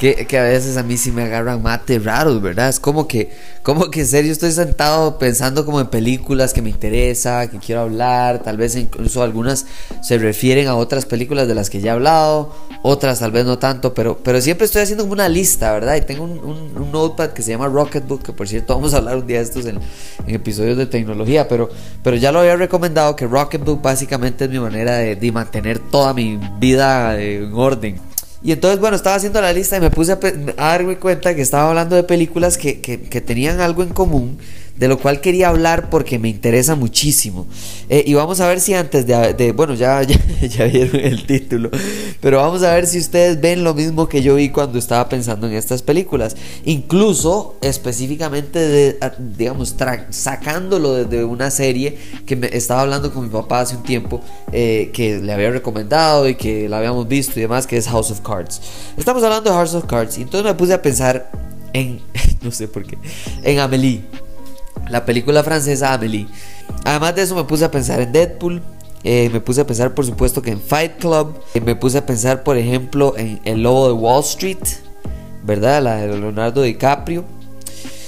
Que, a veces a mí sí me agarran mate raros, ¿verdad? Es como que, como que en serio estoy sentado pensando como en películas que me interesa, que quiero hablar, tal vez incluso algunas se refieren a otras películas de las que ya he hablado, otras tal vez no tanto, pero, pero siempre estoy haciendo como una lista, ¿verdad? Y tengo un, notepad que se llama Rocketbook, que por cierto vamos a hablar un día de estos en, episodios de tecnología, pero, pero ya lo había recomendado que Rocketbook básicamente es mi manera de, de mantener toda mi vida en orden. Y entonces, bueno, estaba haciendo la lista y me puse a, darme cuenta que estaba hablando de películas que, que, que tenían algo en común de lo cual quería hablar porque me interesa muchísimo. Eh, y vamos a ver si antes de, bueno, ya, ya, vieron el título, pero vamos a ver si ustedes ven lo mismo que yo vi cuando estaba pensando en estas películas. Incluso específicamente, de, digamos, sacándolo desde una serie que me estaba hablando con mi papá hace un tiempo, eh, que le había recomendado y que la habíamos visto y demás, que es House of Cards. Estamos hablando de House of Cards y entonces me puse a pensar en, no sé por qué, en Amelie la película francesa Amelie. Además de eso me puse a pensar en Deadpool, eh, me puse a pensar por supuesto que en Fight Club, me puse a pensar por ejemplo en El Lobo de Wall Street, ¿verdad? La de Leonardo DiCaprio.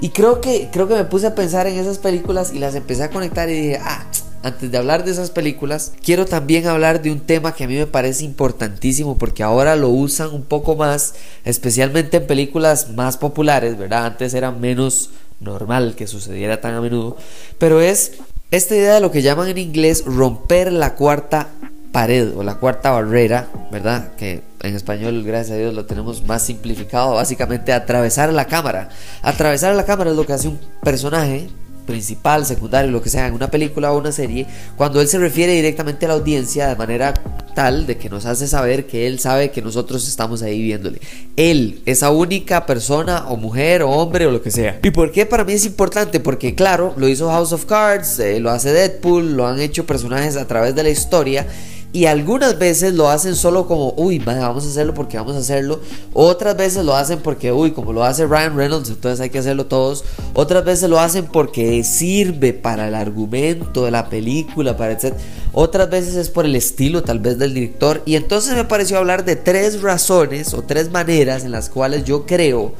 Y creo que, creo que me puse a pensar en esas películas y las empecé a conectar y dije, ah, antes de hablar de esas películas, quiero también hablar de un tema que a mí me parece importantísimo porque ahora lo usan un poco más, especialmente en películas más populares, ¿verdad? Antes era menos normal que sucediera tan a menudo, pero es esta idea de lo que llaman en inglés romper la cuarta pared o la cuarta barrera, ¿verdad? Que en español, gracias a Dios, lo tenemos más simplificado, básicamente atravesar la cámara. Atravesar la cámara es lo que hace un personaje principal, secundario, lo que sea, en una película o una serie, cuando él se refiere directamente a la audiencia de manera tal de que nos hace saber que él sabe que nosotros estamos ahí viéndole. Él, esa única persona o mujer o hombre o lo que sea. ¿Y por qué para mí es importante? Porque claro, lo hizo House of Cards, eh, lo hace Deadpool, lo han hecho personajes a través de la historia y algunas veces lo hacen solo como, uy, vamos a hacerlo porque vamos a hacerlo. Otras veces lo hacen porque, uy, como lo hace Ryan Reynolds, entonces hay que hacerlo todos. Otras veces lo hacen porque sirve para el argumento de la película, para etc. Otras veces es por el estilo tal vez del director. Y entonces me pareció hablar de tres razones o tres maneras en las cuales yo creo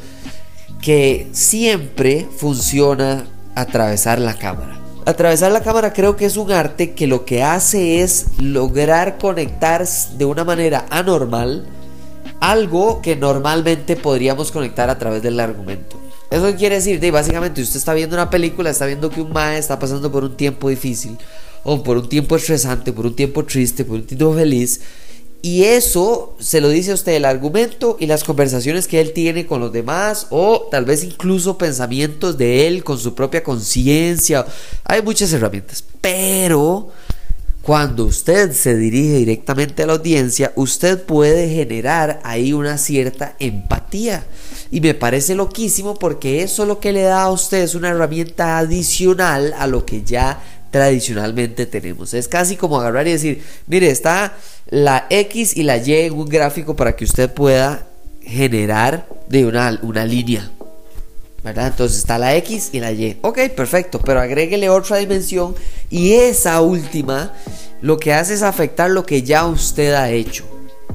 que siempre funciona atravesar la cámara. Atravesar la cámara creo que es un arte que lo que hace es lograr conectar de una manera anormal algo que normalmente podríamos conectar a través del argumento. Eso quiere decir, de, básicamente usted está viendo una película, está viendo que un mae está pasando por un tiempo difícil, o por un tiempo estresante, por un tiempo triste, por un tiempo feliz, y eso se lo dice a usted el argumento y las conversaciones que él tiene con los demás o tal vez incluso pensamientos de él con su propia conciencia. Hay muchas herramientas, pero cuando usted se dirige directamente a la audiencia, usted puede generar ahí una cierta empatía. Y me parece loquísimo porque eso lo que le da a usted es una herramienta adicional a lo que ya tradicionalmente tenemos. Es casi como agarrar y decir, mire, está la X y la Y en un gráfico para que usted pueda generar de una, una línea. ¿verdad? Entonces está la X y la Y. Ok, perfecto, pero agréguele otra dimensión y esa última lo que hace es afectar lo que ya usted ha hecho.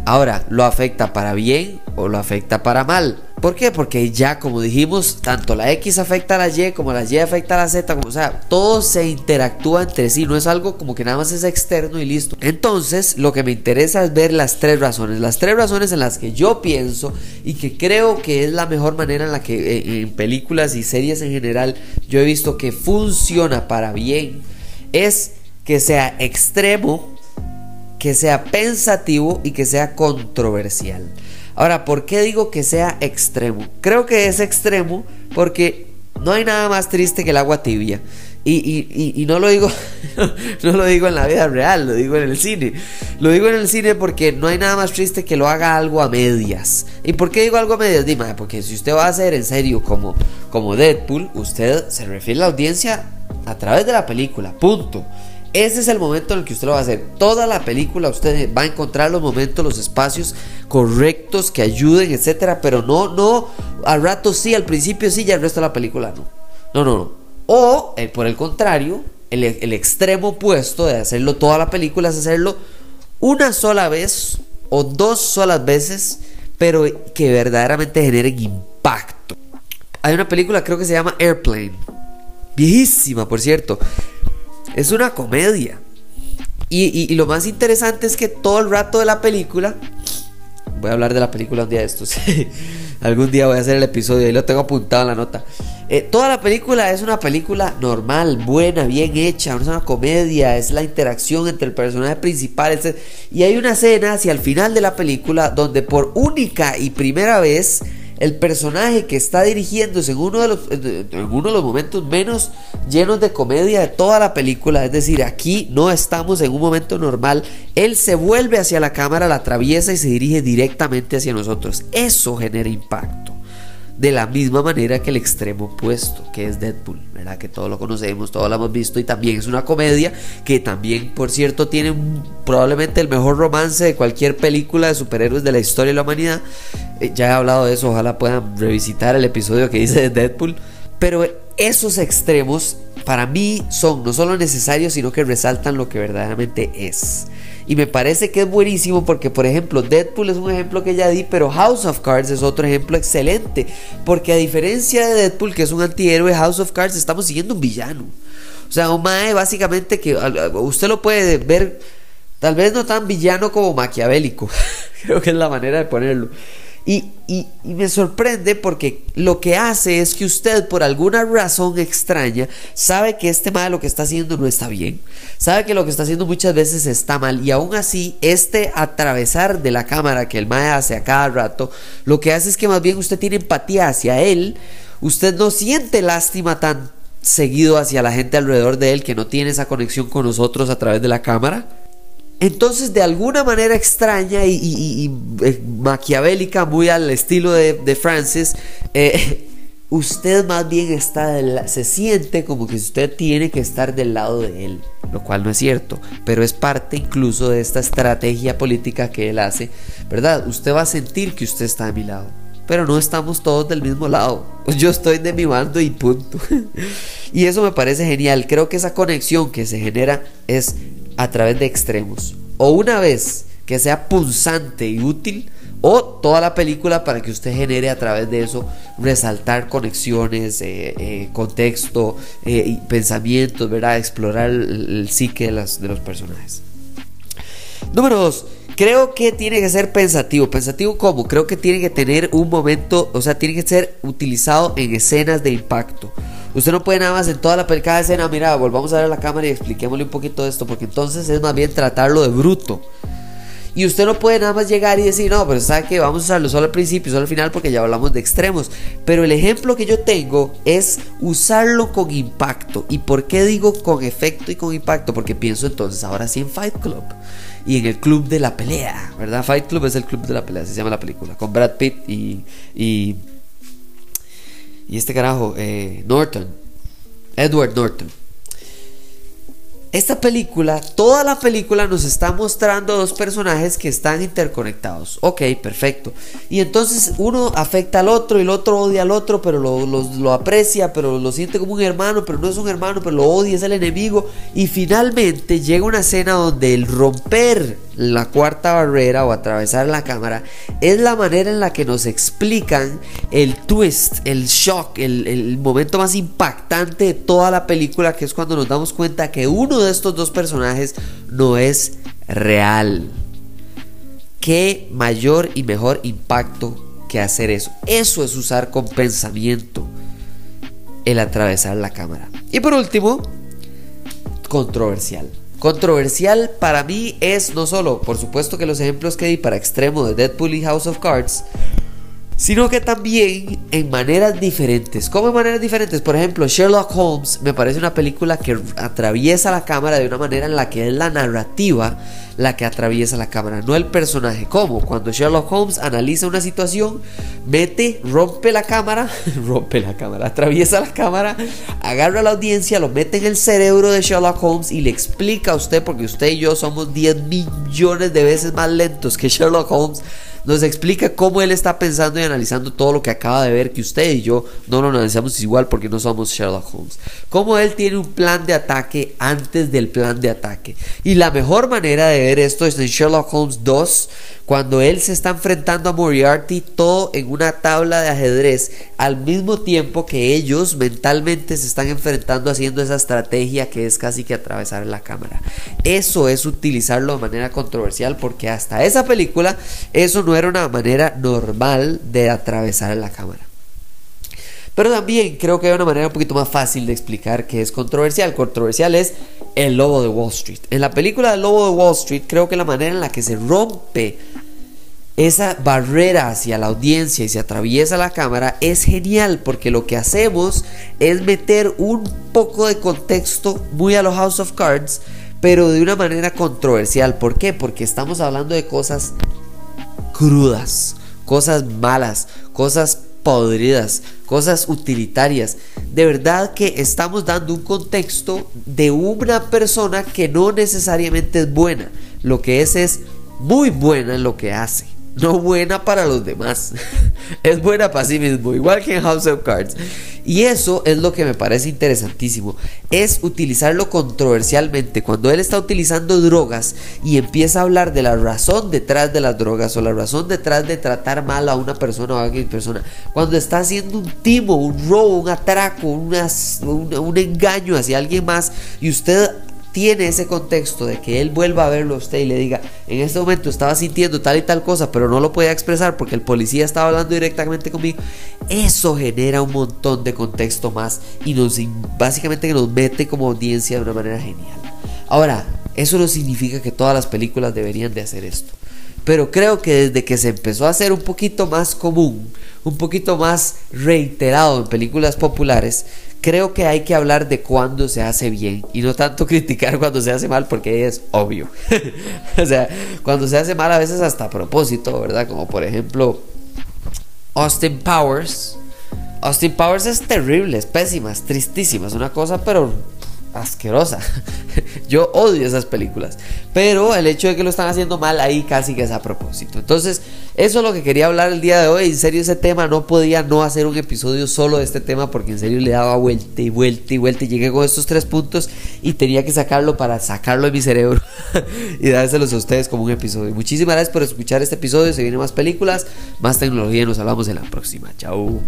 Ahora, ¿lo afecta para bien o lo afecta para mal? ¿Por qué? Porque ya, como dijimos, tanto la X afecta a la Y, como la Y afecta a la Z, como, o sea, todo se interactúa entre sí, no es algo como que nada más es externo y listo. Entonces, lo que me interesa es ver las tres razones, las tres razones en las que yo pienso y que creo que es la mejor manera en la que eh, en películas y series en general yo he visto que funciona para bien, es que sea extremo, que sea pensativo y que sea controversial. Ahora, ¿por qué digo que sea extremo? Creo que es extremo porque no hay nada más triste que el agua tibia. Y, no lo digo no lo digo en la vida real, lo digo en el cine. Lo digo en el cine porque no hay nada más triste que lo haga algo a medias. ¿Y por qué digo algo a medias? Dime, porque si usted va a hacer en serio como, como Deadpool, usted se refiere a la audiencia a través de la película, punto. Ese es el momento en el que usted lo va a hacer. Toda la película usted va a encontrar los momentos, los espacios correctos que ayuden, etcétera, pero no, no, al rato sí, al principio sí y al resto de la película no. No, no, no. O, eh, por el contrario, el, el extremo opuesto de hacerlo toda la película es hacerlo una sola vez o dos solas veces, pero que verdaderamente generen impacto. Hay una película, creo que se llama Airplane. Viejísima, por cierto es una comedia. Y, lo más interesante es que todo el rato de la película. Voy a hablar de la película un día de estos. Algún día voy a hacer el episodio y lo tengo apuntado en la nota. Eh, toda la película es una película normal, buena, bien hecha, es una comedia, es la interacción entre el personaje principal. Y hay una escena hacia el final de la película donde por única y primera vez el personaje que está dirigiéndose en uno de los, en uno de los momentos menos llenos de comedia de toda la película, es decir, aquí no estamos en un momento normal, él se vuelve hacia la cámara, la atraviesa y se dirige directamente hacia nosotros. Eso genera impacto de la misma manera que el extremo opuesto, que es Deadpool, ¿verdad? Que todos lo conocemos, todos lo hemos visto y también es una comedia que también, por cierto, tiene probablemente el mejor romance de cualquier película de superhéroes de la historia de la humanidad. Eh, ya he hablado de eso, ojalá puedan revisitar el episodio que hice de Deadpool. Pero esos extremos para mí son no solo necesarios, sino que resaltan lo que verdaderamente es. Y me parece que es buenísimo porque, por ejemplo, Deadpool es un ejemplo que ya di, pero House of Cards es otro ejemplo excelente. Porque a diferencia de Deadpool, que es un antihéroe, House of Cards estamos siguiendo un villano. O sea, un mae básicamente que usted lo puede ver, tal vez no tan villano como maquiavélico. Creo que es la manera de ponerlo. Y, me sorprende porque lo que hace es que usted, por alguna razón extraña, sabe que este mal lo que está haciendo no está bien. Sabe que lo que está haciendo muchas veces está mal. Y aún así, este atravesar de la cámara que el mae hace a cada rato, lo que hace es que más bien usted tiene empatía hacia él. Usted no siente lástima tan seguido hacia la gente alrededor de él que no tiene esa conexión con nosotros a través de la cámara. Entonces, de alguna manera extraña y, eh, maquiavélica, muy al estilo de, Francis, eh, usted más bien está se siente como que usted tiene que estar del lado de él, lo cual no es cierto, pero es parte incluso de esta estrategia política que él hace, ¿verdad? Usted va a sentir que usted está a mi lado, pero no estamos todos del mismo lado. Yo estoy de mi bando y punto. y eso me parece genial. Creo que esa conexión que se genera es a través de extremos. O una vez que sea punzante y útil, o toda la película para que usted genere a través de eso resaltar conexiones, eh, eh, contexto, eh, pensamientos, ¿verdad? Explorar el, psique de, las, de los personajes. Número 2. Creo que tiene que ser pensativo. ¿Pensativo cómo? Creo que tiene que tener un momento, o sea, tiene que ser utilizado en escenas de impacto. Usted no puede nada más en toda la cada escena, mira, volvamos a ver la cámara y expliquémosle un poquito esto, porque entonces es más bien tratarlo de bruto. Y usted no puede nada más llegar y decir, no, pero sabe que vamos a usarlo solo al principio, solo al final, porque ya hablamos de extremos. Pero el ejemplo que yo tengo es usarlo con impacto. ¿Y por qué digo con efecto y con impacto? Porque pienso entonces ahora sí en Fight Club y en el club de la pelea, ¿verdad? Fight Club es el club de la pelea, se llama la película, con Brad Pitt y, y y este carajo, eh, Norton, Edward Norton. Esta película, toda la película nos está mostrando dos personajes que están interconectados. Ok, perfecto. Y entonces uno afecta al otro y el otro odia al otro, pero lo, lo, aprecia, pero lo siente como un hermano, pero no es un hermano, pero lo odia, es el enemigo. Y finalmente llega una escena donde el romper la cuarta barrera o atravesar la cámara es la manera en la que nos explican el twist, el shock, el, momento más impactante de toda la película, que es cuando nos damos cuenta que uno de estos dos personajes no es real. ¿Qué mayor y mejor impacto que hacer eso? Eso es usar con pensamiento el atravesar la cámara. Y por último, controversial. Controversial para mí es no solo, por supuesto que los ejemplos que di para extremo de Deadpool y House of Cards, sino que también en maneras diferentes. ¿Cómo en maneras diferentes? Por ejemplo, Sherlock Holmes me parece una película que atraviesa la cámara de una manera en la que es la narrativa la que atraviesa la cámara, no el personaje. ¿Cómo? Cuando Sherlock Holmes analiza una situación, mete, rompe la cámara, rompe la cámara, atraviesa la cámara, agarra a la audiencia, lo mete en el cerebro de Sherlock Holmes y le explica a usted, porque usted y yo somos 10 millones de veces más lentos que Sherlock Holmes nos explica cómo él está pensando y analizando todo lo que acaba de ver que usted y yo no lo analizamos igual porque no somos Sherlock Holmes. Cómo él tiene un plan de ataque antes del plan de ataque. Y la mejor manera de ver esto es en Sherlock Holmes 2, cuando él se está enfrentando a Moriarty todo en una tabla de ajedrez, al mismo tiempo que ellos mentalmente se están enfrentando haciendo esa estrategia que es casi que atravesar la cámara. Eso es utilizarlo de manera controversial porque hasta esa película eso no era una manera normal de atravesar la cámara. Pero también creo que hay una manera un poquito más fácil de explicar que es controversial. Controversial es el lobo de Wall Street. En la película del lobo de Wall Street creo que la manera en la que se rompe esa barrera hacia la audiencia y se atraviesa la cámara es genial porque lo que hacemos es meter un poco de contexto muy a los House of Cards, pero de una manera controversial. ¿Por qué? Porque estamos hablando de cosas crudas, cosas malas, cosas podridas, cosas utilitarias. De verdad que estamos dando un contexto de una persona que no necesariamente es buena. Lo que es es muy buena en lo que hace no buena para los demás. es buena para sí mismo, igual que en House of Cards. Y eso es lo que me parece interesantísimo. Es utilizarlo controversialmente. Cuando él está utilizando drogas y empieza a hablar de la razón detrás de las drogas o la razón detrás de tratar mal a una persona o a alguien persona. Cuando está haciendo un timo, un robo, un atraco, un, un engaño hacia alguien más y usted tiene ese contexto de que él vuelva a verlo a usted y le diga, en este momento estaba sintiendo tal y tal cosa, pero no lo podía expresar porque el policía estaba hablando directamente conmigo, eso genera un montón de contexto más y nos básicamente nos mete como audiencia de una manera genial. Ahora, eso no significa que todas las películas deberían de hacer esto. Pero creo que desde que se empezó a hacer un poquito más común, un poquito más reiterado en películas populares, creo que hay que hablar de cuando se hace bien y no tanto criticar cuando se hace mal porque es obvio. o sea, cuando se hace mal a veces hasta a propósito, ¿verdad? Como por ejemplo Austin Powers. Austin Powers es terrible, es pésima, es tristísima, es una cosa pero asquerosa. Yo odio esas películas. Pero el hecho de que lo están haciendo mal ahí casi que es a propósito. Entonces, eso es lo que quería hablar el día de hoy. En serio, ese tema no podía no hacer un episodio solo de este tema porque en serio le daba vuelta y vuelta y vuelta. Y llegué con estos tres puntos y tenía que sacarlo para sacarlo de mi cerebro y dárselos a ustedes como un episodio. Muchísimas gracias por escuchar este episodio. Se vienen más películas, más tecnología. Nos hablamos en la próxima. Chao.